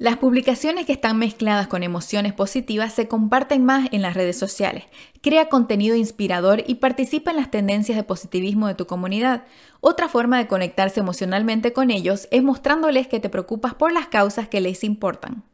Las publicaciones que están mezcladas con emociones positivas se comparten más en las redes sociales. Crea contenido inspirador y participa en las tendencias de positivismo de tu comunidad. Otra forma de conectarse emocionalmente con ellos es mostrándoles que te preocupas por las causas que les importan.